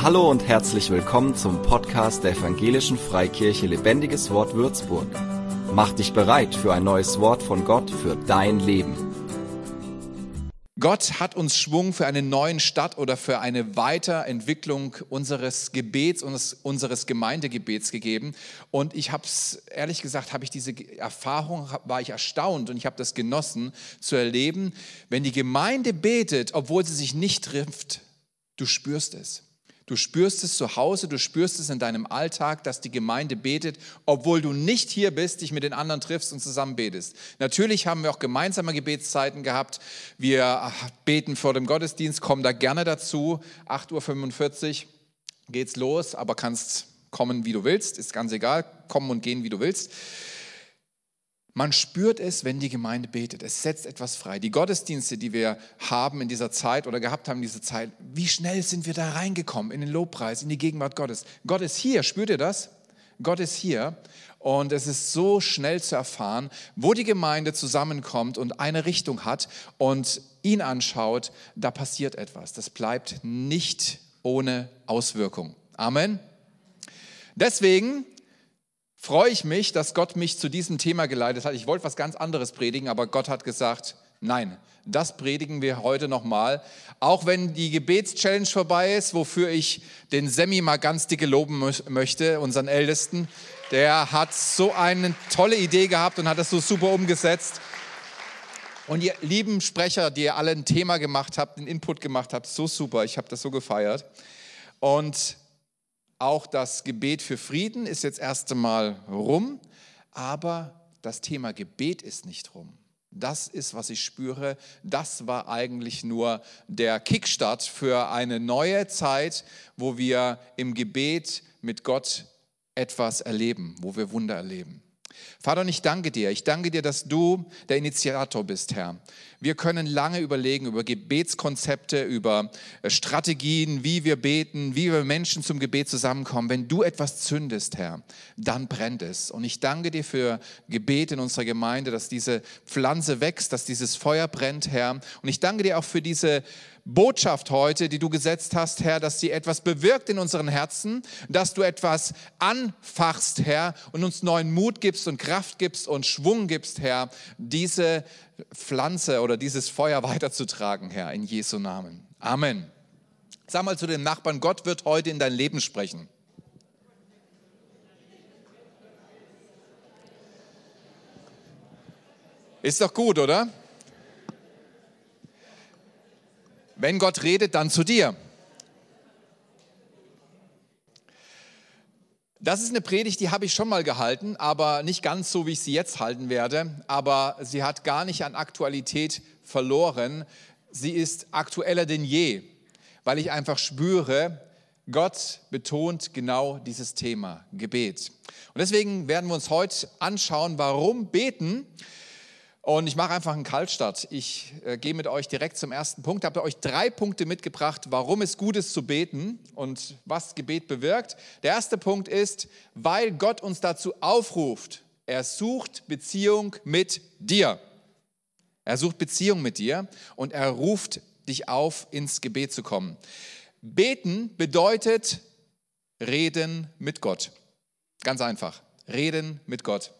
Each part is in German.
Hallo und herzlich willkommen zum Podcast der Evangelischen Freikirche Lebendiges Wort Würzburg. Mach dich bereit für ein neues Wort von Gott für dein Leben. Gott hat uns Schwung für einen neuen Start oder für eine Weiterentwicklung unseres Gebets, unseres, unseres Gemeindegebets gegeben. Und ich habe es, ehrlich gesagt, habe ich diese Erfahrung, war ich erstaunt und ich habe das genossen zu erleben, wenn die Gemeinde betet, obwohl sie sich nicht trifft, du spürst es. Du spürst es zu Hause, du spürst es in deinem Alltag, dass die Gemeinde betet, obwohl du nicht hier bist, dich mit den anderen triffst und zusammen betest. Natürlich haben wir auch gemeinsame Gebetszeiten gehabt. Wir beten vor dem Gottesdienst, kommen da gerne dazu. 8.45 Uhr geht's los, aber kannst kommen, wie du willst, ist ganz egal, kommen und gehen, wie du willst. Man spürt es, wenn die Gemeinde betet. Es setzt etwas frei. Die Gottesdienste, die wir haben in dieser Zeit oder gehabt haben in dieser Zeit, wie schnell sind wir da reingekommen in den Lobpreis, in die Gegenwart Gottes. Gott ist hier, spürt ihr das? Gott ist hier und es ist so schnell zu erfahren, wo die Gemeinde zusammenkommt und eine Richtung hat und ihn anschaut, da passiert etwas. Das bleibt nicht ohne Auswirkung. Amen. Deswegen freue ich mich, dass Gott mich zu diesem Thema geleitet hat. Ich wollte was ganz anderes predigen, aber Gott hat gesagt, nein, das predigen wir heute nochmal. Auch wenn die Gebetschallenge vorbei ist, wofür ich den Semi mal ganz dicke loben möchte, unseren Ältesten. Der hat so eine tolle Idee gehabt und hat das so super umgesetzt. Und ihr lieben Sprecher, die ihr alle ein Thema gemacht habt, einen Input gemacht habt, so super, ich habe das so gefeiert. Und auch das Gebet für Frieden ist jetzt erst einmal rum, aber das Thema Gebet ist nicht rum. Das ist, was ich spüre. Das war eigentlich nur der Kickstart für eine neue Zeit, wo wir im Gebet mit Gott etwas erleben, wo wir Wunder erleben. Vater, und ich danke dir. Ich danke dir, dass du der Initiator bist, Herr. Wir können lange überlegen über Gebetskonzepte, über äh, Strategien, wie wir beten, wie wir Menschen zum Gebet zusammenkommen. Wenn du etwas zündest, Herr, dann brennt es. Und ich danke dir für Gebet in unserer Gemeinde, dass diese Pflanze wächst, dass dieses Feuer brennt, Herr. Und ich danke dir auch für diese Botschaft heute, die du gesetzt hast, Herr, dass sie etwas bewirkt in unseren Herzen, dass du etwas anfachst, Herr, und uns neuen Mut gibst und Kraft gibst und Schwung gibst, Herr, diese Pflanze oder dieses Feuer weiterzutragen, Herr, in Jesu Namen. Amen. Sag mal zu dem Nachbarn, Gott wird heute in dein Leben sprechen. Ist doch gut, oder? Wenn Gott redet, dann zu dir. Das ist eine Predigt, die habe ich schon mal gehalten, aber nicht ganz so, wie ich sie jetzt halten werde. Aber sie hat gar nicht an Aktualität verloren. Sie ist aktueller denn je, weil ich einfach spüre, Gott betont genau dieses Thema, Gebet. Und deswegen werden wir uns heute anschauen, warum beten und ich mache einfach einen Kaltstart. Ich äh, gehe mit euch direkt zum ersten Punkt. Ich habe euch drei Punkte mitgebracht, warum es gut ist zu beten und was Gebet bewirkt. Der erste Punkt ist, weil Gott uns dazu aufruft. Er sucht Beziehung mit dir. Er sucht Beziehung mit dir und er ruft dich auf, ins Gebet zu kommen. Beten bedeutet reden mit Gott. Ganz einfach. Reden mit Gott.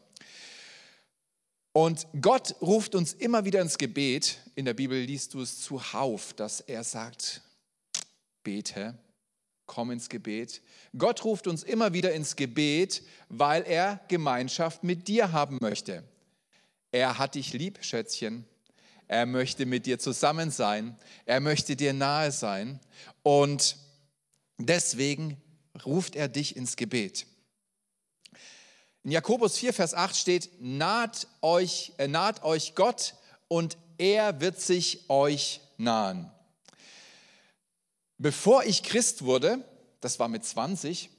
Und Gott ruft uns immer wieder ins Gebet. In der Bibel liest du es zuhauf, dass er sagt, bete, komm ins Gebet. Gott ruft uns immer wieder ins Gebet, weil er Gemeinschaft mit dir haben möchte. Er hat dich lieb, Schätzchen. Er möchte mit dir zusammen sein. Er möchte dir nahe sein. Und deswegen ruft er dich ins Gebet. In Jakobus 4, Vers 8 steht, naht euch, äh, naht euch Gott und er wird sich euch nahen. Bevor ich Christ wurde, das war mit 20,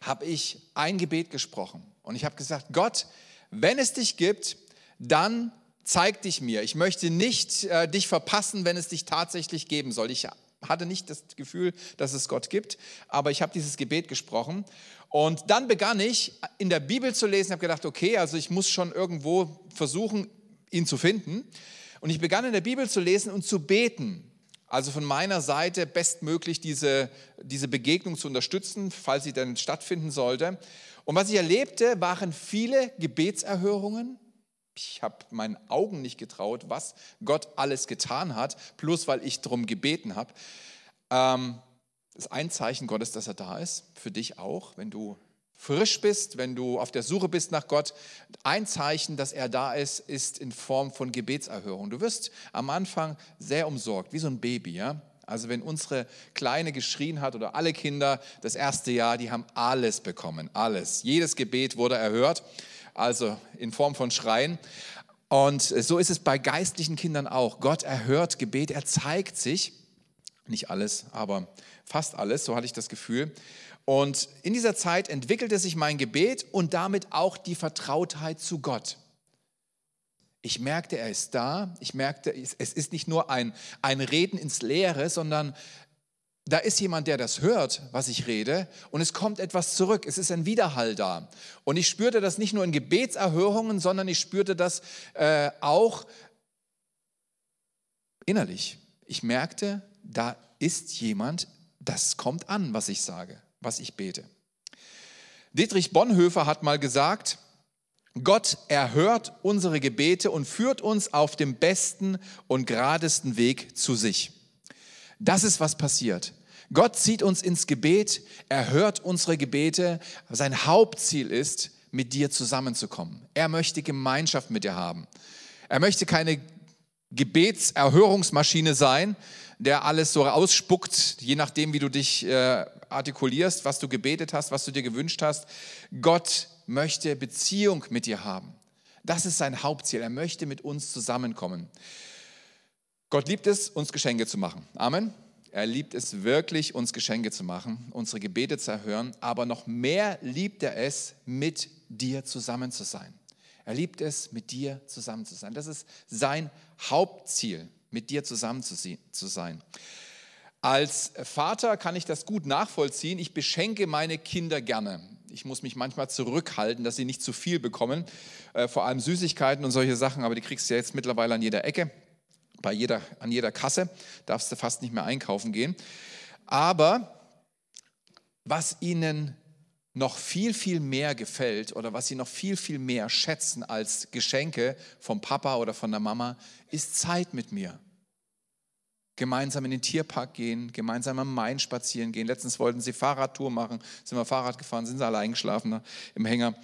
habe ich ein Gebet gesprochen. Und ich habe gesagt, Gott, wenn es dich gibt, dann zeig dich mir. Ich möchte nicht äh, dich verpassen, wenn es dich tatsächlich geben soll. Ich hatte nicht das Gefühl, dass es Gott gibt, aber ich habe dieses Gebet gesprochen. Und dann begann ich in der Bibel zu lesen, habe gedacht, okay, also ich muss schon irgendwo versuchen, ihn zu finden. Und ich begann in der Bibel zu lesen und zu beten. Also von meiner Seite bestmöglich diese, diese Begegnung zu unterstützen, falls sie denn stattfinden sollte. Und was ich erlebte, waren viele Gebetserhörungen. Ich habe meinen Augen nicht getraut, was Gott alles getan hat, bloß weil ich darum gebeten habe. Ähm, das ist ein Zeichen Gottes, dass er da ist, für dich auch, wenn du frisch bist, wenn du auf der Suche bist nach Gott, ein Zeichen, dass er da ist, ist in Form von Gebetserhörung. Du wirst am Anfang sehr umsorgt, wie so ein Baby, ja? Also wenn unsere Kleine geschrien hat oder alle Kinder das erste Jahr, die haben alles bekommen, alles. Jedes Gebet wurde erhört, also in Form von Schreien. Und so ist es bei geistlichen Kindern auch. Gott erhört Gebet, er zeigt sich, nicht alles, aber fast alles, so hatte ich das Gefühl. Und in dieser Zeit entwickelte sich mein Gebet und damit auch die Vertrautheit zu Gott. Ich merkte, er ist da. Ich merkte, es ist nicht nur ein, ein Reden ins Leere, sondern da ist jemand, der das hört, was ich rede, und es kommt etwas zurück. Es ist ein Widerhall da. Und ich spürte das nicht nur in Gebetserhörungen, sondern ich spürte das äh, auch innerlich. Ich merkte, da ist jemand, das kommt an, was ich sage was ich bete. Dietrich Bonhoeffer hat mal gesagt, Gott erhört unsere Gebete und führt uns auf dem besten und geradesten Weg zu sich. Das ist, was passiert. Gott zieht uns ins Gebet, er hört unsere Gebete. Sein Hauptziel ist, mit dir zusammenzukommen. Er möchte Gemeinschaft mit dir haben. Er möchte keine Gebetserhörungsmaschine sein, der alles so ausspuckt, je nachdem, wie du dich äh, artikulierst, was du gebetet hast, was du dir gewünscht hast. Gott möchte Beziehung mit dir haben. Das ist sein Hauptziel. Er möchte mit uns zusammenkommen. Gott liebt es, uns Geschenke zu machen. Amen. Er liebt es wirklich, uns Geschenke zu machen, unsere Gebete zu erhören, aber noch mehr liebt er es, mit dir zusammen zu sein. Er liebt es, mit dir zusammen zu sein. Das ist sein Hauptziel, mit dir zusammen zu sein. Als Vater kann ich das gut nachvollziehen. Ich beschenke meine Kinder gerne. Ich muss mich manchmal zurückhalten, dass sie nicht zu viel bekommen, äh, vor allem Süßigkeiten und solche Sachen, aber die kriegst du ja jetzt mittlerweile an jeder Ecke, bei jeder, an jeder Kasse, darfst du fast nicht mehr einkaufen gehen. Aber was ihnen noch viel, viel mehr gefällt oder was sie noch viel, viel mehr schätzen als Geschenke vom Papa oder von der Mama, ist Zeit mit mir gemeinsam in den Tierpark gehen, gemeinsam am Main spazieren gehen. Letztens wollten sie Fahrradtour machen, sind wir Fahrrad gefahren, sind sie allein geschlafen im Hänger.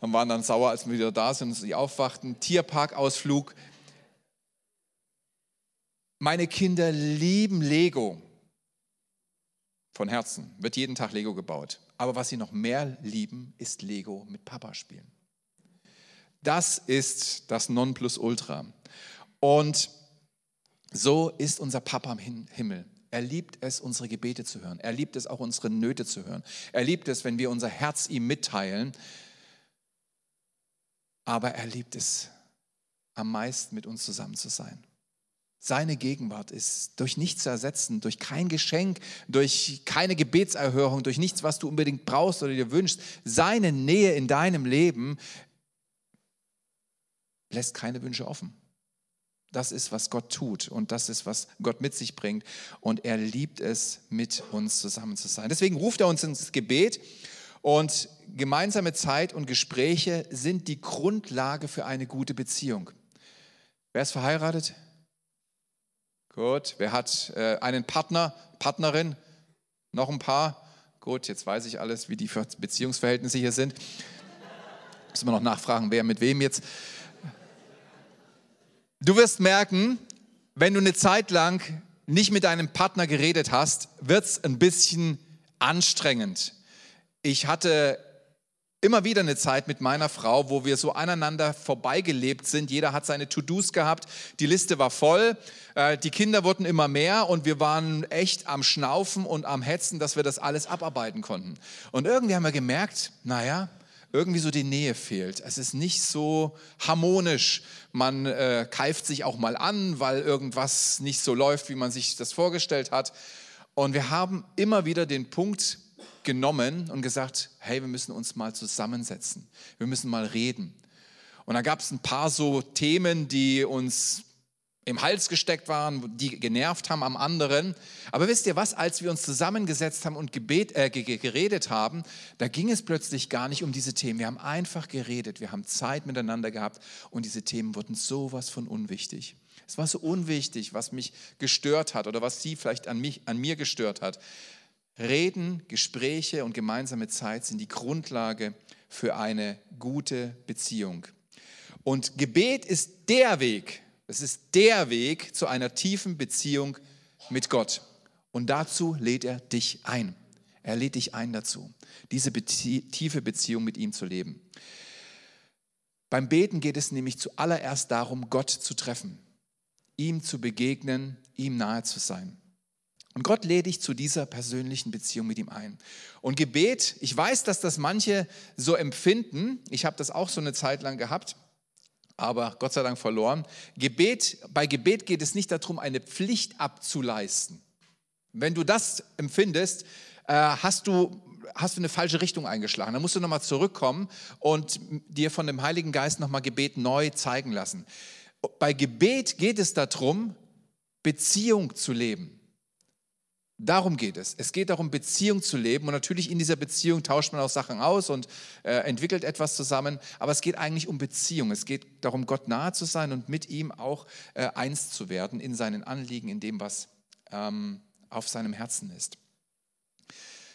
Und waren dann sauer, als wir wieder da sind und sie aufwachten. Tierparkausflug. Meine Kinder lieben Lego. Von Herzen. Wird jeden Tag Lego gebaut. Aber was sie noch mehr lieben, ist Lego mit Papa spielen. Das ist das Nonplusultra. Und so ist unser Papa im Himmel. Er liebt es, unsere Gebete zu hören. Er liebt es auch, unsere Nöte zu hören. Er liebt es, wenn wir unser Herz ihm mitteilen. Aber er liebt es am meisten, mit uns zusammen zu sein. Seine Gegenwart ist durch nichts zu ersetzen, durch kein Geschenk, durch keine Gebetserhörung, durch nichts, was du unbedingt brauchst oder dir wünschst. Seine Nähe in deinem Leben lässt keine Wünsche offen. Das ist, was Gott tut und das ist, was Gott mit sich bringt. Und er liebt es, mit uns zusammen zu sein. Deswegen ruft er uns ins Gebet und gemeinsame Zeit und Gespräche sind die Grundlage für eine gute Beziehung. Wer ist verheiratet? Gut. Wer hat äh, einen Partner, Partnerin? Noch ein paar? Gut, jetzt weiß ich alles, wie die Beziehungsverhältnisse hier sind. Müssen wir noch nachfragen, wer mit wem jetzt. Du wirst merken, wenn du eine Zeit lang nicht mit deinem Partner geredet hast, wird es ein bisschen anstrengend. Ich hatte immer wieder eine Zeit mit meiner Frau, wo wir so aneinander vorbeigelebt sind. Jeder hat seine To-Dos gehabt, die Liste war voll, äh, die Kinder wurden immer mehr und wir waren echt am Schnaufen und am Hetzen, dass wir das alles abarbeiten konnten. Und irgendwie haben wir gemerkt, naja, irgendwie so die Nähe fehlt. Es ist nicht so harmonisch. Man äh, keift sich auch mal an, weil irgendwas nicht so läuft, wie man sich das vorgestellt hat. Und wir haben immer wieder den Punkt genommen und gesagt, hey, wir müssen uns mal zusammensetzen. Wir müssen mal reden. Und da gab es ein paar so Themen, die uns im Hals gesteckt waren, die genervt haben am anderen. Aber wisst ihr was, als wir uns zusammengesetzt haben und gebet, äh, geredet haben, da ging es plötzlich gar nicht um diese Themen. Wir haben einfach geredet, wir haben Zeit miteinander gehabt und diese Themen wurden sowas von unwichtig. Es war so unwichtig, was mich gestört hat oder was sie vielleicht an, mich, an mir gestört hat. Reden, Gespräche und gemeinsame Zeit sind die Grundlage für eine gute Beziehung. Und Gebet ist der Weg, es ist der Weg zu einer tiefen Beziehung mit Gott. Und dazu lädt er dich ein. Er lädt dich ein dazu, diese Bezie tiefe Beziehung mit ihm zu leben. Beim Beten geht es nämlich zuallererst darum, Gott zu treffen, ihm zu begegnen, ihm nahe zu sein. Und Gott lädt dich zu dieser persönlichen Beziehung mit ihm ein. Und Gebet, ich weiß, dass das manche so empfinden. Ich habe das auch so eine Zeit lang gehabt aber Gott sei Dank verloren. Gebet, bei Gebet geht es nicht darum, eine Pflicht abzuleisten. Wenn du das empfindest, äh, hast du, hast du eine falsche Richtung eingeschlagen. Dann musst du nochmal zurückkommen und dir von dem Heiligen Geist nochmal Gebet neu zeigen lassen. Bei Gebet geht es darum, Beziehung zu leben. Darum geht es. Es geht darum, Beziehung zu leben. Und natürlich in dieser Beziehung tauscht man auch Sachen aus und äh, entwickelt etwas zusammen. Aber es geht eigentlich um Beziehung. Es geht darum, Gott nahe zu sein und mit ihm auch äh, eins zu werden in seinen Anliegen, in dem, was ähm, auf seinem Herzen ist.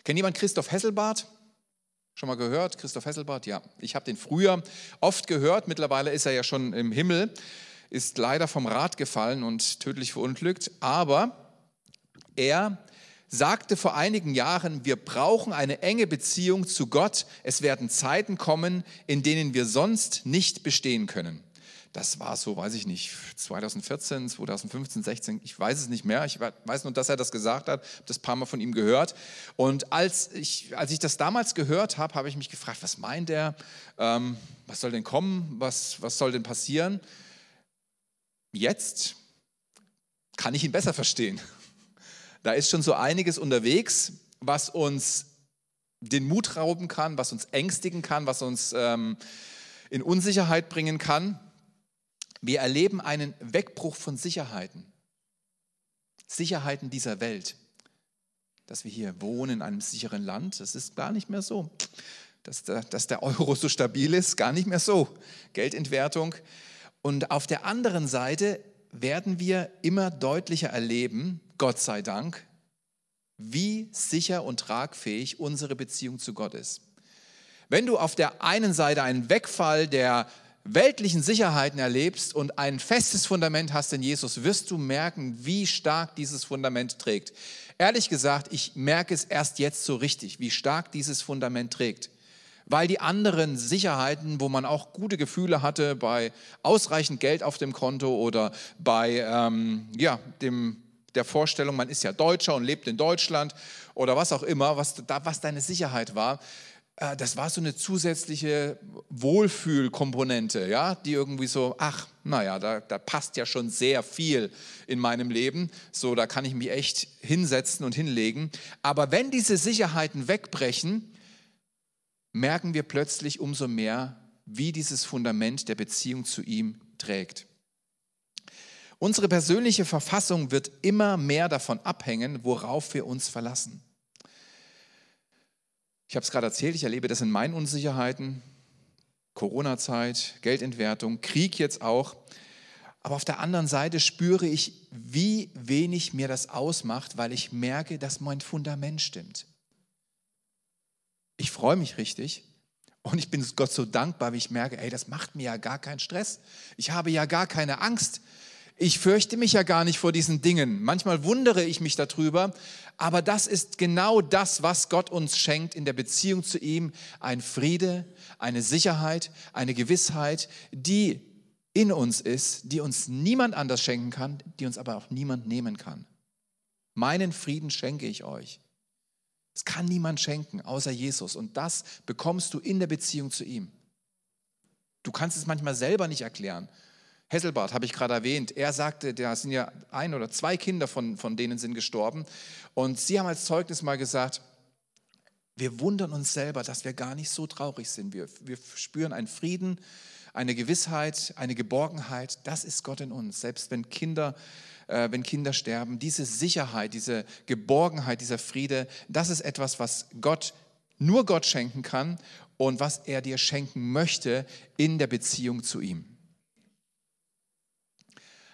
Kennt jemand Christoph Hesselbart? Schon mal gehört? Christoph Hesselbart? Ja, ich habe den früher oft gehört. Mittlerweile ist er ja schon im Himmel, ist leider vom Rad gefallen und tödlich verunglückt. Aber er sagte vor einigen Jahren, wir brauchen eine enge Beziehung zu Gott. Es werden Zeiten kommen, in denen wir sonst nicht bestehen können. Das war so, weiß ich nicht, 2014, 2015, 16, ich weiß es nicht mehr. Ich weiß nur, dass er das gesagt hat, habe das paar Mal von ihm gehört. Und als ich, als ich das damals gehört habe, habe ich mich gefragt, was meint er? Ähm, was soll denn kommen? Was, was soll denn passieren? Jetzt kann ich ihn besser verstehen. Da ist schon so einiges unterwegs, was uns den Mut rauben kann, was uns ängstigen kann, was uns ähm, in Unsicherheit bringen kann. Wir erleben einen Wegbruch von Sicherheiten. Sicherheiten dieser Welt. Dass wir hier wohnen in einem sicheren Land, das ist gar nicht mehr so. Dass der, dass der Euro so stabil ist, gar nicht mehr so. Geldentwertung. Und auf der anderen Seite werden wir immer deutlicher erleben, Gott sei Dank, wie sicher und tragfähig unsere Beziehung zu Gott ist. Wenn du auf der einen Seite einen Wegfall der weltlichen Sicherheiten erlebst und ein festes Fundament hast in Jesus, wirst du merken, wie stark dieses Fundament trägt. Ehrlich gesagt, ich merke es erst jetzt so richtig, wie stark dieses Fundament trägt. Weil die anderen Sicherheiten, wo man auch gute Gefühle hatte bei ausreichend Geld auf dem Konto oder bei ähm, ja, dem der Vorstellung, man ist ja Deutscher und lebt in Deutschland oder was auch immer, was, was deine Sicherheit war, äh, das war so eine zusätzliche Wohlfühlkomponente, ja, die irgendwie so, ach, naja, da, da passt ja schon sehr viel in meinem Leben, so, da kann ich mich echt hinsetzen und hinlegen. Aber wenn diese Sicherheiten wegbrechen, merken wir plötzlich umso mehr, wie dieses Fundament der Beziehung zu ihm trägt. Unsere persönliche Verfassung wird immer mehr davon abhängen, worauf wir uns verlassen. Ich habe es gerade erzählt, ich erlebe das in meinen Unsicherheiten, Corona-Zeit, Geldentwertung, Krieg jetzt auch. Aber auf der anderen Seite spüre ich, wie wenig mir das ausmacht, weil ich merke, dass mein Fundament stimmt. Ich freue mich richtig und ich bin Gott so dankbar, wie ich merke, ey, das macht mir ja gar keinen Stress. Ich habe ja gar keine Angst ich fürchte mich ja gar nicht vor diesen Dingen. Manchmal wundere ich mich darüber, aber das ist genau das, was Gott uns schenkt in der Beziehung zu ihm. Ein Friede, eine Sicherheit, eine Gewissheit, die in uns ist, die uns niemand anders schenken kann, die uns aber auch niemand nehmen kann. Meinen Frieden schenke ich euch. Es kann niemand schenken, außer Jesus. Und das bekommst du in der Beziehung zu ihm. Du kannst es manchmal selber nicht erklären. Hesselbart habe ich gerade erwähnt. Er sagte, da sind ja ein oder zwei Kinder von, von denen sind gestorben. Und sie haben als Zeugnis mal gesagt, wir wundern uns selber, dass wir gar nicht so traurig sind. Wir, wir spüren einen Frieden, eine Gewissheit, eine Geborgenheit. Das ist Gott in uns. Selbst wenn Kinder, äh, wenn Kinder sterben, diese Sicherheit, diese Geborgenheit, dieser Friede, das ist etwas, was Gott nur Gott schenken kann und was er dir schenken möchte in der Beziehung zu ihm.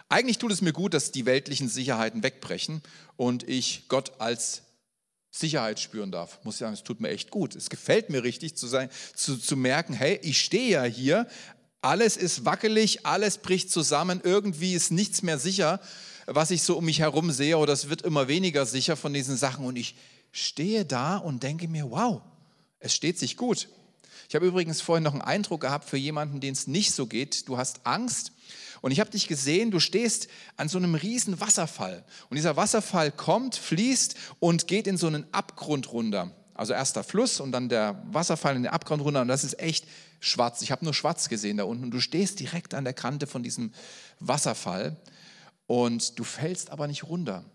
Eigentlich tut es mir gut, dass die weltlichen Sicherheiten wegbrechen und ich Gott als Sicherheit spüren darf. Muss ich sagen, es tut mir echt gut. Es gefällt mir richtig zu, sein, zu, zu merken, hey, ich stehe ja hier, alles ist wackelig, alles bricht zusammen, irgendwie ist nichts mehr sicher, was ich so um mich herum sehe oder es wird immer weniger sicher von diesen Sachen und ich stehe da und denke mir, wow, es steht sich gut. Ich habe übrigens vorhin noch einen Eindruck gehabt für jemanden, den es nicht so geht. Du hast Angst und ich habe dich gesehen, du stehst an so einem riesen Wasserfall. Und dieser Wasserfall kommt, fließt und geht in so einen Abgrund runter. Also erst der Fluss und dann der Wasserfall in den Abgrund runter. Und das ist echt schwarz. Ich habe nur schwarz gesehen da unten. Und du stehst direkt an der Kante von diesem Wasserfall. Und du fällst aber nicht runter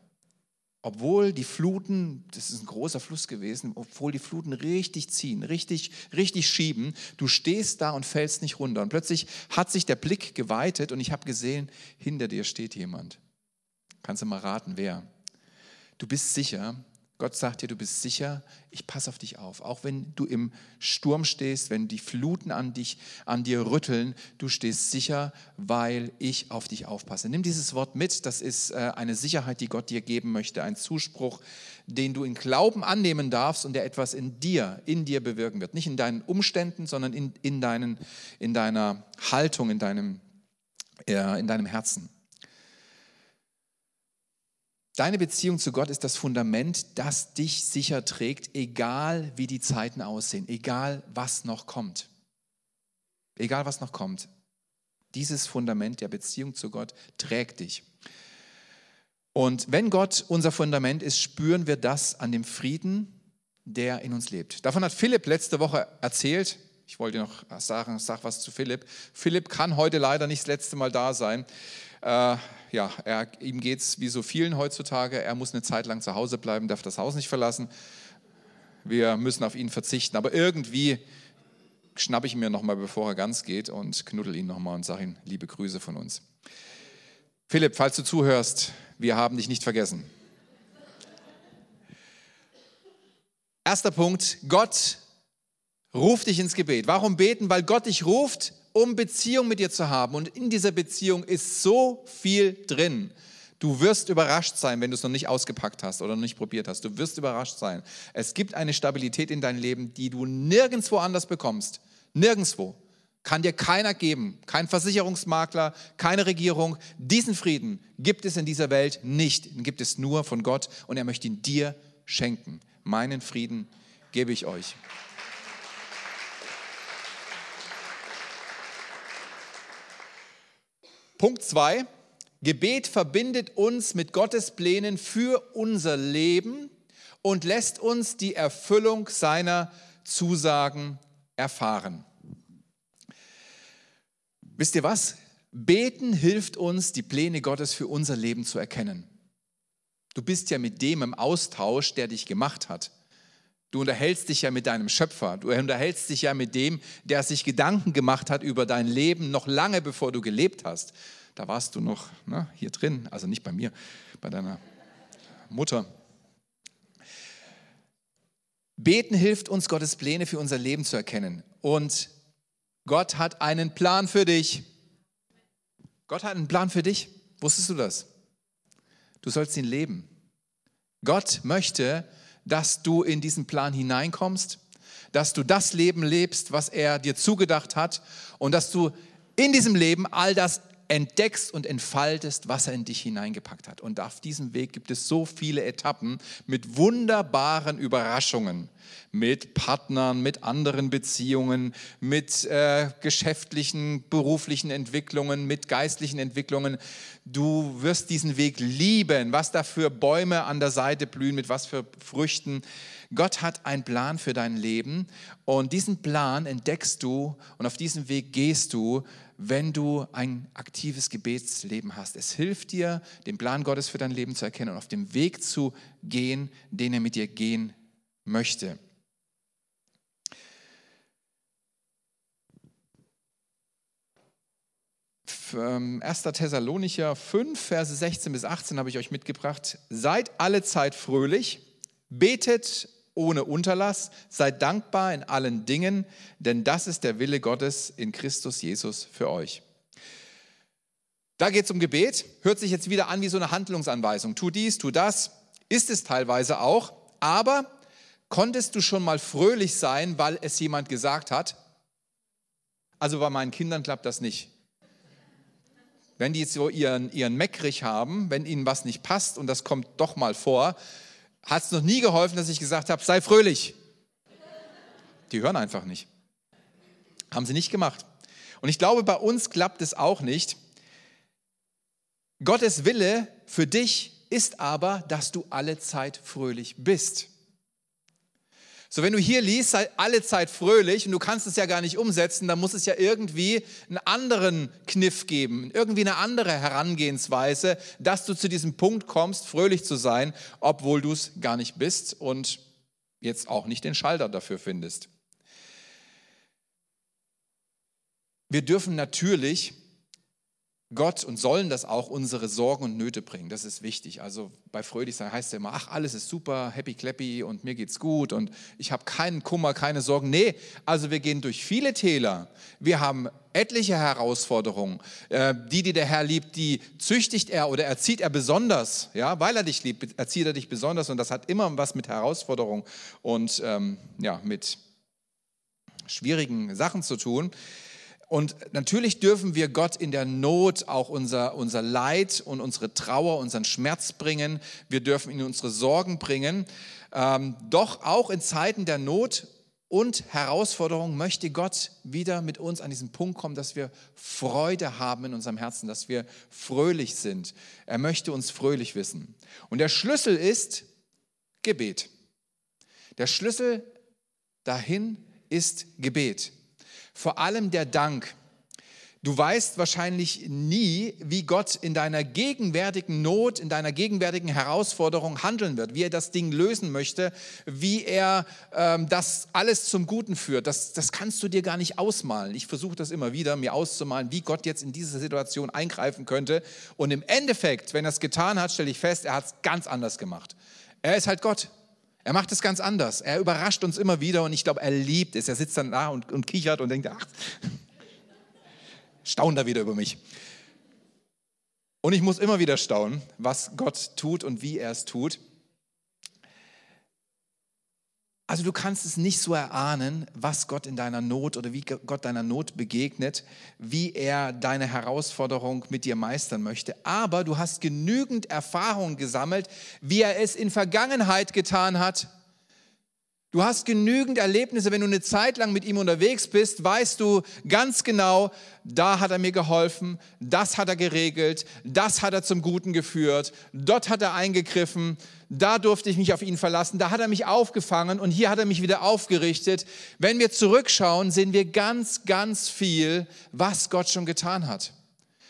obwohl die Fluten, das ist ein großer Fluss gewesen, obwohl die Fluten richtig ziehen, richtig, richtig schieben, du stehst da und fällst nicht runter. Und plötzlich hat sich der Blick geweitet und ich habe gesehen, hinter dir steht jemand. Kannst du mal raten, wer? Du bist sicher, Gott sagt dir, du bist sicher, ich passe auf dich auf. Auch wenn du im Sturm stehst, wenn die Fluten an dich, an dir rütteln, du stehst sicher, weil ich auf dich aufpasse. Nimm dieses Wort mit, das ist äh, eine Sicherheit, die Gott dir geben möchte, ein Zuspruch, den du in Glauben annehmen darfst und der etwas in dir, in dir bewirken wird. Nicht in deinen Umständen, sondern in, in, deinen, in deiner Haltung, in deinem, äh, in deinem Herzen. Deine Beziehung zu Gott ist das Fundament, das dich sicher trägt, egal wie die Zeiten aussehen, egal was noch kommt. Egal was noch kommt. Dieses Fundament der Beziehung zu Gott trägt dich. Und wenn Gott unser Fundament ist, spüren wir das an dem Frieden, der in uns lebt. Davon hat Philipp letzte Woche erzählt. Ich wollte noch sagen, sag was zu Philipp. Philipp kann heute leider nicht das letzte Mal da sein. Äh, ja, er, ihm geht es wie so vielen heutzutage. Er muss eine Zeit lang zu Hause bleiben, darf das Haus nicht verlassen. Wir müssen auf ihn verzichten. Aber irgendwie schnappe ich mir nochmal, bevor er ganz geht und knuddel ihn nochmal und sage ihm liebe Grüße von uns. Philipp, falls du zuhörst, wir haben dich nicht vergessen. Erster Punkt, Gott ruft dich ins Gebet. Warum beten? Weil Gott dich ruft um Beziehung mit dir zu haben. Und in dieser Beziehung ist so viel drin. Du wirst überrascht sein, wenn du es noch nicht ausgepackt hast oder noch nicht probiert hast. Du wirst überrascht sein. Es gibt eine Stabilität in deinem Leben, die du nirgendwo anders bekommst. Nirgendwo. Kann dir keiner geben. Kein Versicherungsmakler, keine Regierung. Diesen Frieden gibt es in dieser Welt nicht. Den gibt es nur von Gott und er möchte ihn dir schenken. Meinen Frieden gebe ich euch. Punkt 2. Gebet verbindet uns mit Gottes Plänen für unser Leben und lässt uns die Erfüllung seiner Zusagen erfahren. Wisst ihr was? Beten hilft uns, die Pläne Gottes für unser Leben zu erkennen. Du bist ja mit dem im Austausch, der dich gemacht hat. Du unterhältst dich ja mit deinem Schöpfer. Du unterhältst dich ja mit dem, der sich Gedanken gemacht hat über dein Leben noch lange bevor du gelebt hast. Da warst du noch ne, hier drin, also nicht bei mir, bei deiner Mutter. Beten hilft uns, Gottes Pläne für unser Leben zu erkennen. Und Gott hat einen Plan für dich. Gott hat einen Plan für dich. Wusstest du das? Du sollst ihn leben. Gott möchte, dass du in diesen Plan hineinkommst, dass du das Leben lebst, was er dir zugedacht hat und dass du in diesem Leben all das entdeckst und entfaltest, was er in dich hineingepackt hat. Und auf diesem Weg gibt es so viele Etappen mit wunderbaren Überraschungen, mit Partnern, mit anderen Beziehungen, mit äh, geschäftlichen, beruflichen Entwicklungen, mit geistlichen Entwicklungen. Du wirst diesen Weg lieben, was da für Bäume an der Seite blühen, mit was für Früchten. Gott hat einen Plan für dein Leben und diesen Plan entdeckst du und auf diesem Weg gehst du wenn du ein aktives Gebetsleben hast. Es hilft dir, den Plan Gottes für dein Leben zu erkennen und auf dem Weg zu gehen, den er mit dir gehen möchte. 1. Ähm, Thessalonicher 5, Verse 16 bis 18 habe ich euch mitgebracht. Seid alle Zeit fröhlich, betet ohne Unterlass, seid dankbar in allen Dingen, denn das ist der Wille Gottes in Christus Jesus für euch. Da geht es um Gebet, hört sich jetzt wieder an wie so eine Handlungsanweisung. Tu dies, tu das, ist es teilweise auch, aber konntest du schon mal fröhlich sein, weil es jemand gesagt hat? Also bei meinen Kindern klappt das nicht. Wenn die so ihren, ihren Meckrich haben, wenn ihnen was nicht passt und das kommt doch mal vor, hat es noch nie geholfen, dass ich gesagt habe, sei fröhlich. Die hören einfach nicht. Haben sie nicht gemacht. Und ich glaube, bei uns klappt es auch nicht. Gottes Wille für dich ist aber, dass du alle Zeit fröhlich bist. So, wenn du hier liest, sei alle Zeit fröhlich und du kannst es ja gar nicht umsetzen, dann muss es ja irgendwie einen anderen Kniff geben, irgendwie eine andere Herangehensweise, dass du zu diesem Punkt kommst, fröhlich zu sein, obwohl du es gar nicht bist und jetzt auch nicht den Schalter dafür findest. Wir dürfen natürlich Gott und sollen das auch unsere Sorgen und Nöte bringen. Das ist wichtig. Also bei fröhlich sein heißt ja immer, ach, alles ist super, happy clappy und mir geht's gut und ich habe keinen Kummer, keine Sorgen. Nee, also wir gehen durch viele Täler. Wir haben etliche Herausforderungen. Äh, die, die der Herr liebt, die züchtigt er oder erzieht er besonders. Ja, weil er dich liebt, erzieht er dich besonders und das hat immer was mit Herausforderungen und ähm, ja, mit schwierigen Sachen zu tun. Und natürlich dürfen wir Gott in der Not auch unser, unser Leid und unsere Trauer, unseren Schmerz bringen. Wir dürfen ihn unsere Sorgen bringen. Ähm, doch auch in Zeiten der Not und Herausforderung möchte Gott wieder mit uns an diesen Punkt kommen, dass wir Freude haben in unserem Herzen, dass wir fröhlich sind. Er möchte uns fröhlich wissen. Und der Schlüssel ist Gebet. Der Schlüssel dahin ist Gebet vor allem der Dank. Du weißt wahrscheinlich nie, wie Gott in deiner gegenwärtigen Not, in deiner gegenwärtigen Herausforderung handeln wird, wie er das Ding lösen möchte, wie er ähm, das alles zum Guten führt. Das, das kannst du dir gar nicht ausmalen. Ich versuche das immer wieder, mir auszumalen, wie Gott jetzt in diese Situation eingreifen könnte. Und im Endeffekt, wenn er es getan hat, stelle ich fest, er hat es ganz anders gemacht. Er ist halt Gott. Er macht es ganz anders. Er überrascht uns immer wieder und ich glaube, er liebt es. Er sitzt dann da und, und kichert und denkt, ach, staunt da wieder über mich. Und ich muss immer wieder staunen, was Gott tut und wie er es tut. Also du kannst es nicht so erahnen, was Gott in deiner Not oder wie Gott deiner Not begegnet, wie er deine Herausforderung mit dir meistern möchte. Aber du hast genügend Erfahrung gesammelt, wie er es in Vergangenheit getan hat Du hast genügend Erlebnisse, wenn du eine Zeit lang mit ihm unterwegs bist, weißt du ganz genau, da hat er mir geholfen, das hat er geregelt, das hat er zum Guten geführt, dort hat er eingegriffen, da durfte ich mich auf ihn verlassen, da hat er mich aufgefangen und hier hat er mich wieder aufgerichtet. Wenn wir zurückschauen, sehen wir ganz, ganz viel, was Gott schon getan hat.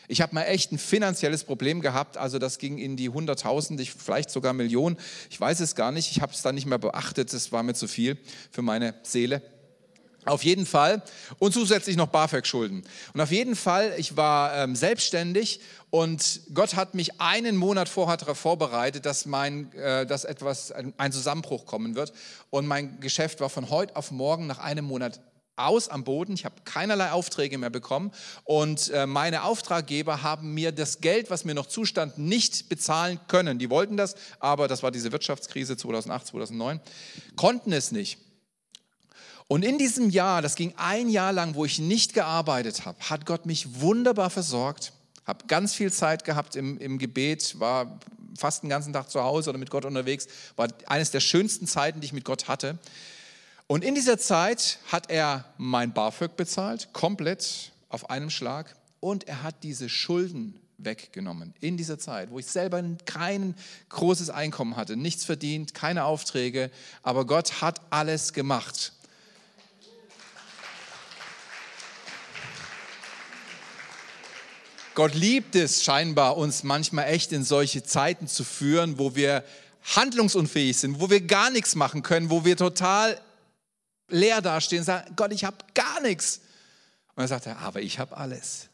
Ich habe mal echt ein finanzielles Problem gehabt, also das ging in die Hunderttausend, vielleicht sogar Millionen. Ich weiß es gar nicht, ich habe es dann nicht mehr beachtet, das war mir zu viel für meine Seele. Auf jeden Fall. Und zusätzlich noch BAföG-Schulden. Und auf jeden Fall, ich war ähm, selbstständig und Gott hat mich einen Monat vorher vorbereitet, dass, mein, äh, dass etwas, ein, ein Zusammenbruch kommen wird. Und mein Geschäft war von heute auf morgen nach einem Monat aus am Boden. Ich habe keinerlei Aufträge mehr bekommen und äh, meine Auftraggeber haben mir das Geld, was mir noch zustand, nicht bezahlen können. Die wollten das, aber das war diese Wirtschaftskrise 2008, 2009, konnten es nicht. Und in diesem Jahr, das ging ein Jahr lang, wo ich nicht gearbeitet habe, hat Gott mich wunderbar versorgt, habe ganz viel Zeit gehabt im, im Gebet, war fast den ganzen Tag zu Hause oder mit Gott unterwegs, war eines der schönsten Zeiten, die ich mit Gott hatte. Und in dieser Zeit hat er mein BAföG bezahlt, komplett auf einem Schlag. Und er hat diese Schulden weggenommen in dieser Zeit, wo ich selber kein großes Einkommen hatte, nichts verdient, keine Aufträge, aber Gott hat alles gemacht. Gott liebt es scheinbar, uns manchmal echt in solche Zeiten zu führen, wo wir handlungsunfähig sind, wo wir gar nichts machen können, wo wir total leer dastehen und sagen, Gott, ich habe gar nichts. Und dann sagt er, aber ich habe alles.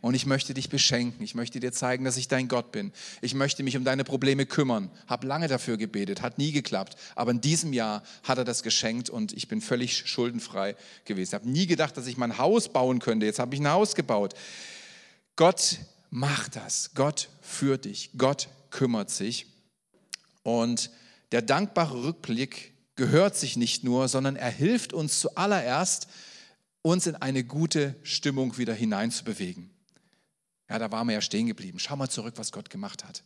Und ich möchte dich beschenken. Ich möchte dir zeigen, dass ich dein Gott bin. Ich möchte mich um deine Probleme kümmern. Hab lange dafür gebetet, hat nie geklappt. Aber in diesem Jahr hat er das geschenkt und ich bin völlig schuldenfrei gewesen. Ich habe nie gedacht, dass ich mein Haus bauen könnte. Jetzt habe ich ein Haus gebaut. Gott macht das. Gott führt dich. Gott kümmert sich. Und der dankbare Rückblick gehört sich nicht nur, sondern er hilft uns zuallererst, uns in eine gute Stimmung wieder hineinzubewegen. Ja, da waren wir ja stehen geblieben. Schau mal zurück, was Gott gemacht hat.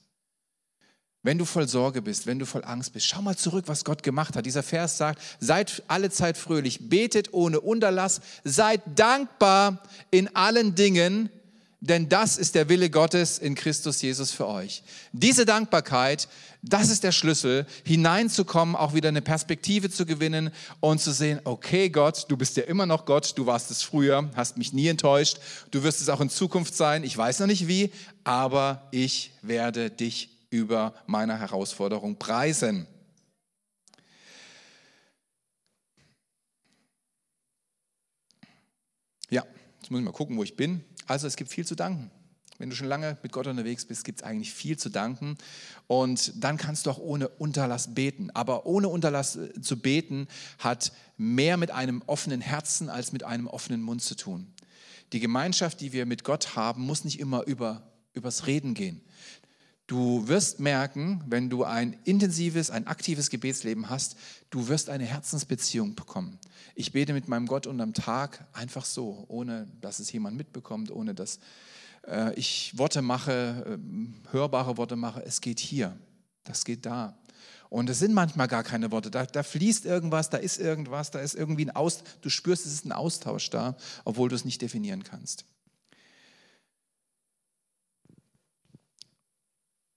Wenn du voll Sorge bist, wenn du voll Angst bist, schau mal zurück, was Gott gemacht hat. Dieser Vers sagt, seid alle Zeit fröhlich, betet ohne Unterlass, seid dankbar in allen Dingen, denn das ist der Wille Gottes in Christus Jesus für euch. Diese Dankbarkeit, das ist der Schlüssel, hineinzukommen, auch wieder eine Perspektive zu gewinnen und zu sehen, okay Gott, du bist ja immer noch Gott, du warst es früher, hast mich nie enttäuscht, du wirst es auch in Zukunft sein, ich weiß noch nicht wie, aber ich werde dich über meine Herausforderung preisen. Ja, jetzt muss ich mal gucken, wo ich bin. Also es gibt viel zu danken. Wenn du schon lange mit Gott unterwegs bist, gibt es eigentlich viel zu danken. Und dann kannst du auch ohne Unterlass beten. Aber ohne Unterlass äh, zu beten hat mehr mit einem offenen Herzen als mit einem offenen Mund zu tun. Die Gemeinschaft, die wir mit Gott haben, muss nicht immer über, übers Reden gehen. Du wirst merken, wenn du ein intensives, ein aktives Gebetsleben hast, du wirst eine Herzensbeziehung bekommen. Ich bete mit meinem Gott unterm Tag einfach so, ohne dass es jemand mitbekommt, ohne dass äh, ich Worte mache, äh, hörbare Worte mache. Es geht hier, das geht da. Und es sind manchmal gar keine Worte. Da, da, fließt irgendwas, da ist irgendwas, da ist irgendwie ein Austausch. Du spürst, es ist ein Austausch da, obwohl du es nicht definieren kannst.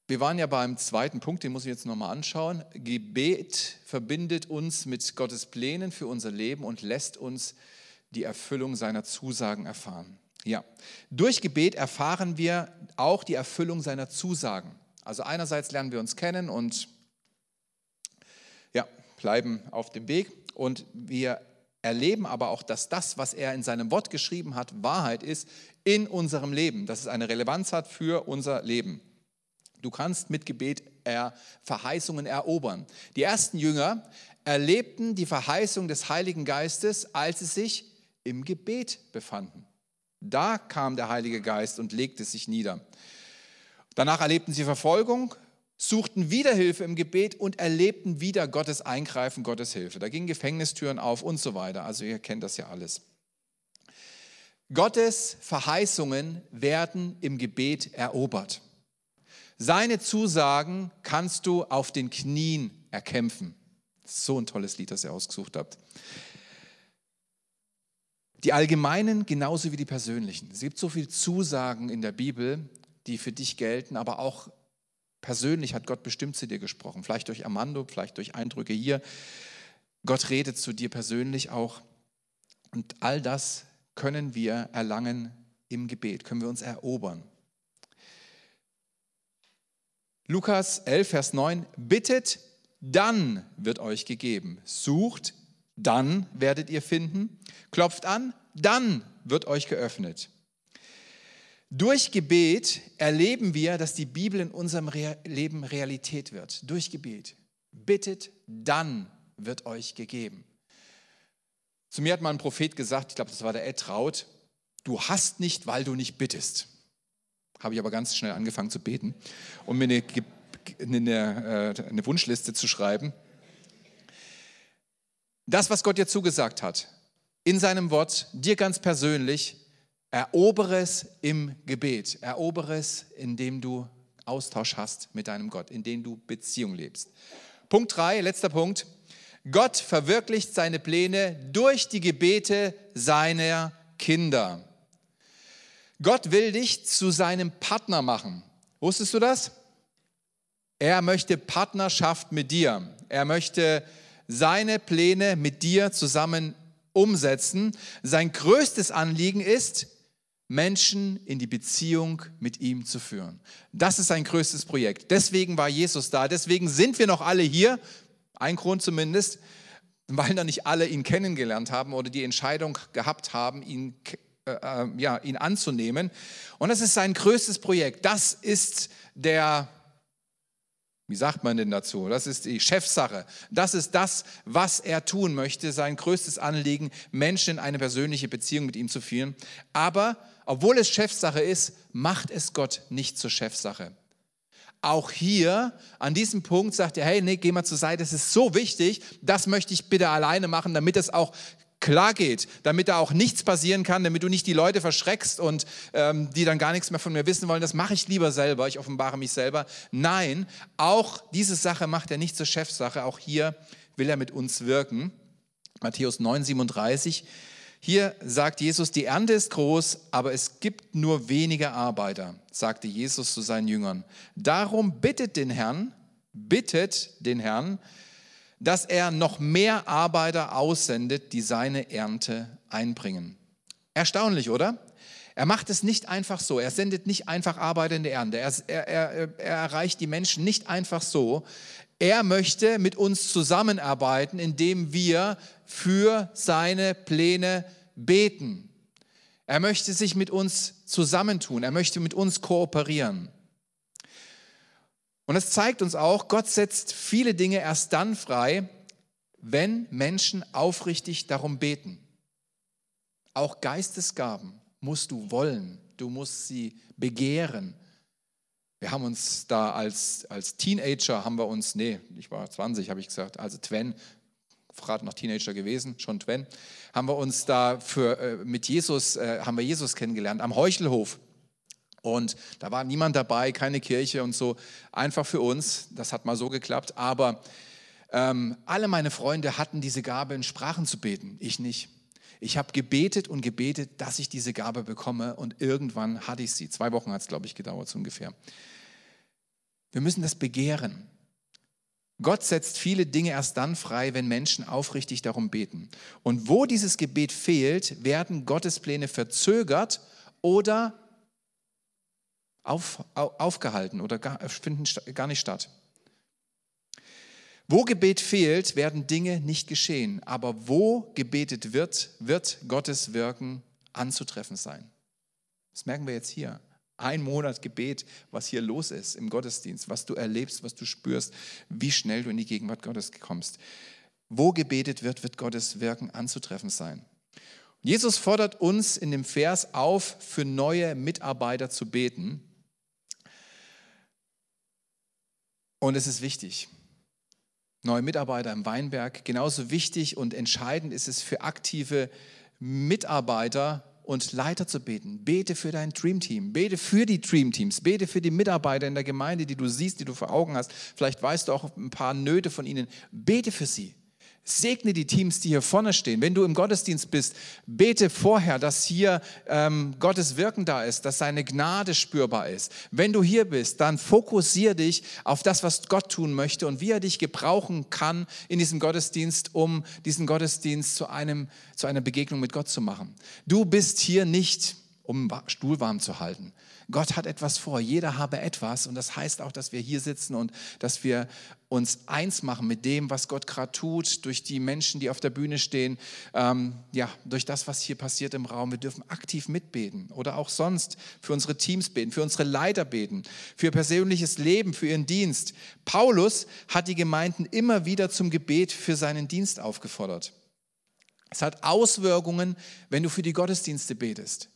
Wir waren ja beim zweiten Punkt, den muss ich jetzt nochmal anschauen. Gebet verbindet uns mit Gottes Plänen für unser Leben und lässt uns die Erfüllung seiner Zusagen erfahren. Ja, durch Gebet erfahren wir auch die Erfüllung seiner Zusagen. Also einerseits lernen wir uns kennen und ja, bleiben auf dem Weg und wir erleben aber auch, dass das, was er in seinem Wort geschrieben hat, Wahrheit ist in unserem Leben, dass es eine Relevanz hat für unser Leben. Du kannst mit Gebet er Verheißungen erobern. Die ersten Jünger erlebten die Verheißung des Heiligen Geistes, als sie sich im Gebet befanden. Da kam der Heilige Geist und legte sich nieder. Danach erlebten sie Verfolgung, suchten wieder Hilfe im Gebet und erlebten wieder Gottes Eingreifen, Gottes Hilfe. Da gingen Gefängnistüren auf und so weiter. Also ihr kennt das ja alles. Gottes Verheißungen werden im Gebet erobert. Seine Zusagen kannst du auf den Knien erkämpfen. So ein tolles Lied, das ihr ausgesucht habt. Die allgemeinen genauso wie die persönlichen. Es gibt so viele Zusagen in der Bibel, die für dich gelten, aber auch persönlich hat Gott bestimmt zu dir gesprochen. Vielleicht durch Amando, vielleicht durch Eindrücke hier. Gott redet zu dir persönlich auch. Und all das können wir erlangen im Gebet, können wir uns erobern. Lukas 11, Vers 9, bittet, dann wird euch gegeben. Sucht, dann werdet ihr finden. Klopft an, dann wird euch geöffnet. Durch Gebet erleben wir, dass die Bibel in unserem Leben Realität wird. Durch Gebet. Bittet, dann wird euch gegeben. Zu mir hat mal ein Prophet gesagt, ich glaube, das war der Ed Traut, du hast nicht, weil du nicht bittest. Habe ich aber ganz schnell angefangen zu beten und mir eine, eine, äh, eine Wunschliste zu schreiben. Das, was Gott dir zugesagt hat, in seinem Wort, dir ganz persönlich, erobere es im Gebet. Erobere es, indem du Austausch hast mit deinem Gott, indem du Beziehung lebst. Punkt 3, letzter Punkt. Gott verwirklicht seine Pläne durch die Gebete seiner Kinder. Gott will dich zu seinem Partner machen. Wusstest du das? Er möchte Partnerschaft mit dir. Er möchte seine Pläne mit dir zusammen umsetzen. Sein größtes Anliegen ist, Menschen in die Beziehung mit ihm zu führen. Das ist sein größtes Projekt. Deswegen war Jesus da. Deswegen sind wir noch alle hier. Ein Grund zumindest, weil noch nicht alle ihn kennengelernt haben oder die Entscheidung gehabt haben, ihn äh, äh, ja, ihn anzunehmen. Und das ist sein größtes Projekt. Das ist der, wie sagt man denn dazu? Das ist die Chefsache. Das ist das, was er tun möchte, sein größtes Anliegen, Menschen in eine persönliche Beziehung mit ihm zu führen. Aber obwohl es Chefsache ist, macht es Gott nicht zur Chefsache. Auch hier an diesem Punkt sagt er, hey, nee, geh mal zur Seite, das ist so wichtig, das möchte ich bitte alleine machen, damit es auch klar geht, damit da auch nichts passieren kann, damit du nicht die Leute verschreckst und ähm, die dann gar nichts mehr von mir wissen wollen. Das mache ich lieber selber, ich offenbare mich selber. Nein, auch diese Sache macht er nicht zur Chefsache, auch hier will er mit uns wirken. Matthäus 9, 37. Hier sagt Jesus, die Ernte ist groß, aber es gibt nur wenige Arbeiter, sagte Jesus zu seinen Jüngern. Darum bittet den Herrn, bittet den Herrn, dass er noch mehr Arbeiter aussendet, die seine Ernte einbringen. Erstaunlich, oder? Er macht es nicht einfach so. Er sendet nicht einfach Arbeiter in die Ernte. Er, er, er, er erreicht die Menschen nicht einfach so. Er möchte mit uns zusammenarbeiten, indem wir für seine Pläne beten. Er möchte sich mit uns zusammentun. Er möchte mit uns kooperieren. Und es zeigt uns auch, Gott setzt viele Dinge erst dann frei, wenn Menschen aufrichtig darum beten. Auch Geistesgaben musst du wollen, du musst sie begehren. Wir haben uns da als, als Teenager, haben wir uns, nee, ich war 20, habe ich gesagt, also Twen, gerade noch Teenager gewesen, schon Twen, haben wir uns da für, äh, mit Jesus, äh, haben wir Jesus kennengelernt am Heuchelhof. Und da war niemand dabei, keine Kirche und so. Einfach für uns. Das hat mal so geklappt. Aber ähm, alle meine Freunde hatten diese Gabe, in Sprachen zu beten. Ich nicht. Ich habe gebetet und gebetet, dass ich diese Gabe bekomme. Und irgendwann hatte ich sie. Zwei Wochen hat es, glaube ich, gedauert, so ungefähr. Wir müssen das begehren. Gott setzt viele Dinge erst dann frei, wenn Menschen aufrichtig darum beten. Und wo dieses Gebet fehlt, werden Gottes Pläne verzögert oder auf, aufgehalten oder gar, finden gar nicht statt. Wo Gebet fehlt, werden Dinge nicht geschehen, aber wo gebetet wird, wird Gottes Wirken anzutreffen sein. Das merken wir jetzt hier. Ein Monat Gebet, was hier los ist im Gottesdienst, was du erlebst, was du spürst, wie schnell du in die Gegenwart Gottes kommst. Wo gebetet wird, wird Gottes Wirken anzutreffen sein. Jesus fordert uns in dem Vers auf, für neue Mitarbeiter zu beten. Und es ist wichtig. Neue Mitarbeiter im Weinberg, genauso wichtig und entscheidend ist es für aktive Mitarbeiter und Leiter zu beten. Bete für dein Dreamteam, bete für die Dreamteams, bete für die Mitarbeiter in der Gemeinde, die du siehst, die du vor Augen hast. Vielleicht weißt du auch ein paar Nöte von ihnen. Bete für sie. Segne die Teams, die hier vorne stehen. Wenn du im Gottesdienst bist, bete vorher, dass hier ähm, Gottes Wirken da ist, dass seine Gnade spürbar ist. Wenn du hier bist, dann fokussiere dich auf das, was Gott tun möchte und wie er dich gebrauchen kann in diesem Gottesdienst, um diesen Gottesdienst zu, einem, zu einer Begegnung mit Gott zu machen. Du bist hier nicht, um Stuhl warm zu halten. Gott hat etwas vor, jeder habe etwas und das heißt auch, dass wir hier sitzen und dass wir uns eins machen mit dem, was Gott gerade tut, durch die Menschen, die auf der Bühne stehen, ähm, ja, durch das, was hier passiert im Raum. Wir dürfen aktiv mitbeten oder auch sonst für unsere Teams beten, für unsere Leiter beten, für ihr persönliches Leben, für ihren Dienst. Paulus hat die Gemeinden immer wieder zum Gebet für seinen Dienst aufgefordert. Es hat Auswirkungen, wenn du für die Gottesdienste betest.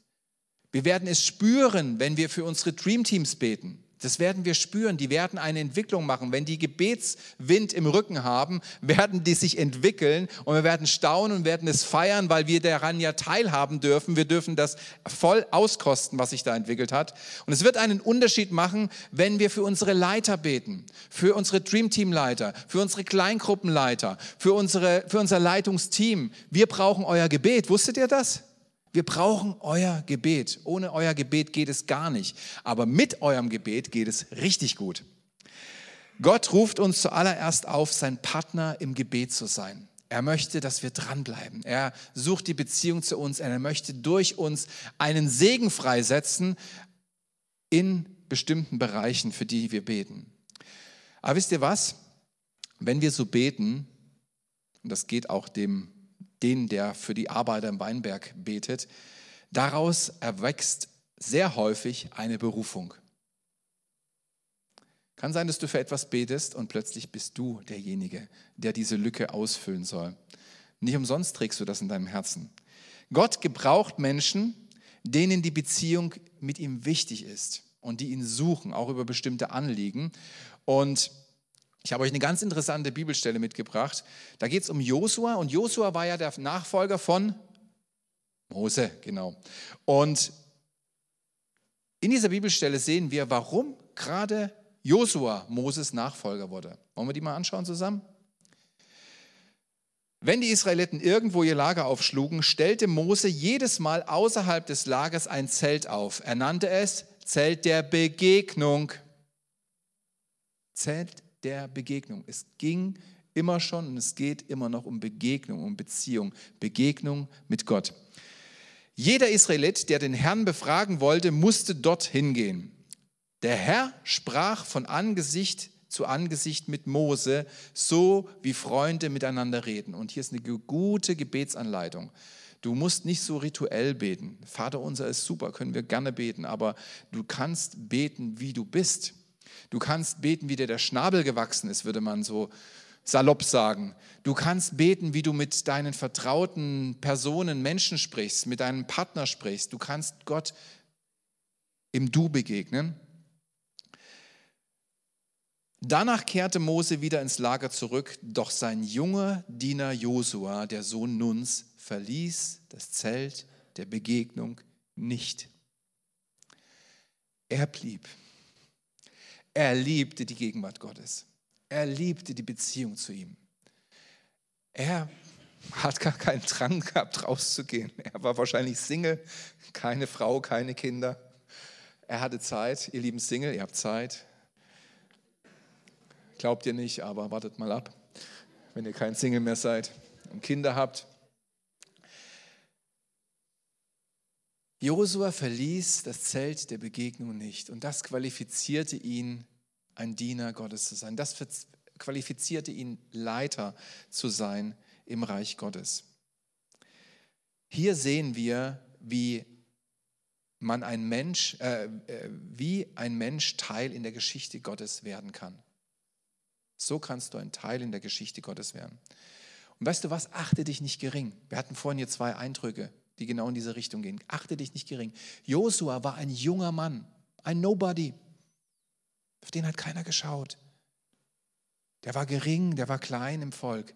Wir werden es spüren, wenn wir für unsere Dreamteams beten. Das werden wir spüren. Die werden eine Entwicklung machen. Wenn die Gebetswind im Rücken haben, werden die sich entwickeln und wir werden staunen und werden es feiern, weil wir daran ja teilhaben dürfen. Wir dürfen das voll auskosten, was sich da entwickelt hat. Und es wird einen Unterschied machen, wenn wir für unsere Leiter beten, für unsere Dreamteam-Leiter, für unsere Kleingruppenleiter, für, unsere, für unser Leitungsteam. Wir brauchen euer Gebet. Wusstet ihr das? Wir brauchen euer Gebet. Ohne euer Gebet geht es gar nicht. Aber mit eurem Gebet geht es richtig gut. Gott ruft uns zuallererst auf, sein Partner im Gebet zu sein. Er möchte, dass wir dranbleiben. Er sucht die Beziehung zu uns. Er möchte durch uns einen Segen freisetzen in bestimmten Bereichen, für die wir beten. Aber wisst ihr was? Wenn wir so beten, und das geht auch dem den, der für die Arbeiter im Weinberg betet, Daraus erwächst sehr häufig eine Berufung. Kann sein, dass du für etwas betest und plötzlich bist du derjenige, der diese Lücke ausfüllen soll. Nicht umsonst trägst du das in deinem Herzen. Gott gebraucht Menschen, denen die Beziehung mit ihm wichtig ist und die ihn suchen, auch über bestimmte Anliegen. Und ich habe euch eine ganz interessante Bibelstelle mitgebracht. Da geht es um Josua und Josua war ja der Nachfolger von Mose, genau. Und in dieser Bibelstelle sehen wir, warum gerade Josua Moses Nachfolger wurde. Wollen wir die mal anschauen zusammen? Wenn die Israeliten irgendwo ihr Lager aufschlugen, stellte Mose jedes Mal außerhalb des Lagers ein Zelt auf. Er nannte es Zelt der Begegnung. Zelt der Begegnung. Es ging immer schon und es geht immer noch um Begegnung, um Beziehung, Begegnung mit Gott. Jeder Israelit, der den Herrn befragen wollte, musste dorthin gehen. Der Herr sprach von Angesicht zu Angesicht mit Mose, so wie Freunde miteinander reden. Und hier ist eine gute Gebetsanleitung. Du musst nicht so rituell beten. Vater unser ist super, können wir gerne beten, aber du kannst beten, wie du bist. Du kannst beten, wie dir der Schnabel gewachsen ist, würde man so salopp sagen. Du kannst beten, wie du mit deinen vertrauten Personen, Menschen sprichst, mit deinem Partner sprichst. Du kannst Gott im Du begegnen. Danach kehrte Mose wieder ins Lager zurück, doch sein junger Diener Josua, der Sohn Nuns, verließ das Zelt der Begegnung nicht. Er blieb. Er liebte die Gegenwart Gottes. Er liebte die Beziehung zu ihm. Er hat gar keinen Drang gehabt, rauszugehen. Er war wahrscheinlich Single, keine Frau, keine Kinder. Er hatte Zeit, ihr lieben Single, ihr habt Zeit. Glaubt ihr nicht, aber wartet mal ab, wenn ihr kein Single mehr seid und Kinder habt. Josua verließ das Zelt der Begegnung nicht und das qualifizierte ihn, ein Diener Gottes zu sein. Das qualifizierte ihn, Leiter zu sein im Reich Gottes. Hier sehen wir, wie man ein Mensch, äh, äh wie ein Mensch Teil in der Geschichte Gottes werden kann. So kannst du ein Teil in der Geschichte Gottes werden. Und weißt du was? Achte dich nicht gering. Wir hatten vorhin hier zwei Eindrücke, die genau in diese Richtung gehen. Achte dich nicht gering. Josua war ein junger Mann, ein Nobody. Auf den hat keiner geschaut. Der war gering, der war klein im Volk.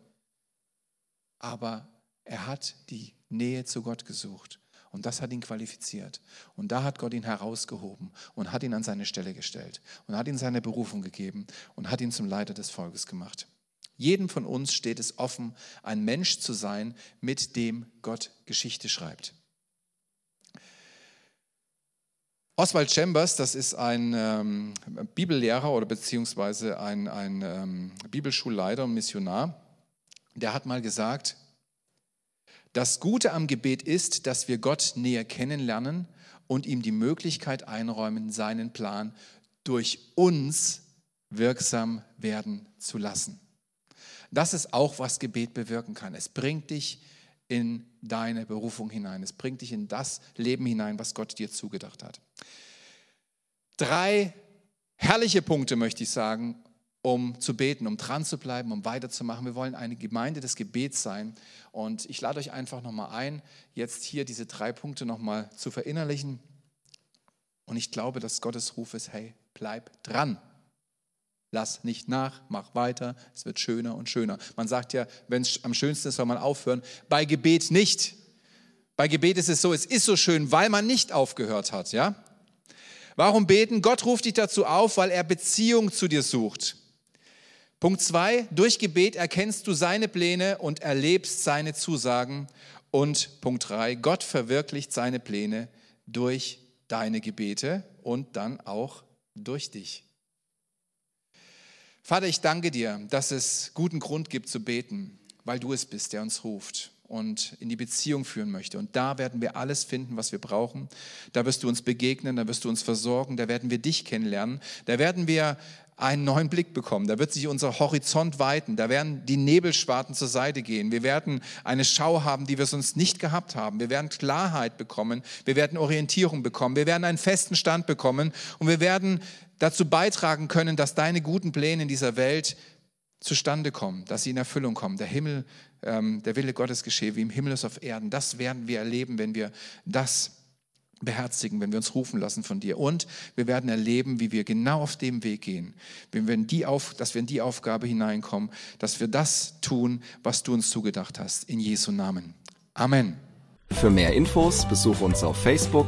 Aber er hat die Nähe zu Gott gesucht. Und das hat ihn qualifiziert. Und da hat Gott ihn herausgehoben und hat ihn an seine Stelle gestellt und hat ihm seine Berufung gegeben und hat ihn zum Leiter des Volkes gemacht. Jedem von uns steht es offen, ein Mensch zu sein, mit dem Gott Geschichte schreibt. Oswald Chambers, das ist ein ähm, Bibellehrer oder beziehungsweise ein, ein ähm, Bibelschulleiter und Missionar, der hat mal gesagt, das Gute am Gebet ist, dass wir Gott näher kennenlernen und ihm die Möglichkeit einräumen, seinen Plan durch uns wirksam werden zu lassen. Das ist auch, was Gebet bewirken kann. Es bringt dich in deine Berufung hinein. Es bringt dich in das Leben hinein, was Gott dir zugedacht hat. Drei herrliche Punkte möchte ich sagen, um zu beten, um dran zu bleiben, um weiterzumachen. Wir wollen eine Gemeinde des Gebets sein. Und ich lade euch einfach nochmal ein, jetzt hier diese drei Punkte nochmal zu verinnerlichen. Und ich glaube, dass Gottes Ruf ist, hey, bleib dran. Lass nicht nach, mach weiter, es wird schöner und schöner. Man sagt ja, wenn es am schönsten ist, soll man aufhören. Bei Gebet nicht. Bei Gebet ist es so, es ist so schön, weil man nicht aufgehört hat, ja? Warum beten? Gott ruft dich dazu auf, weil er Beziehung zu dir sucht. Punkt zwei, durch Gebet erkennst du seine Pläne und erlebst seine Zusagen. Und Punkt drei, Gott verwirklicht seine Pläne durch deine Gebete und dann auch durch dich. Vater, ich danke dir, dass es guten Grund gibt zu beten, weil du es bist, der uns ruft. und in die Beziehung führen möchte. Und da werden wir alles finden, was wir brauchen. Da wirst du uns begegnen, da wirst du uns versorgen, da werden wir dich kennenlernen, da werden wir einen neuen Blick bekommen. Da wird sich unser Horizont weiten. Da werden die Nebelschwarten zur Seite gehen. Wir werden eine Schau haben, die wir sonst nicht gehabt haben. Wir werden Klarheit bekommen. Wir werden Orientierung bekommen. Wir werden einen festen Stand bekommen. Und wir werden dazu beitragen können, dass deine guten Pläne in dieser Welt zustande kommen, dass sie in Erfüllung kommen. Der Himmel, ähm, der Wille Gottes geschehe, wie im Himmel ist auf Erden. Das werden wir erleben, wenn wir das beherzigen, wenn wir uns rufen lassen von dir. Und wir werden erleben, wie wir genau auf dem Weg gehen, wenn wir in die auf, dass wir in die Aufgabe hineinkommen, dass wir das tun, was du uns zugedacht hast. In Jesu Namen. Amen. Für mehr Infos besuche uns auf Facebook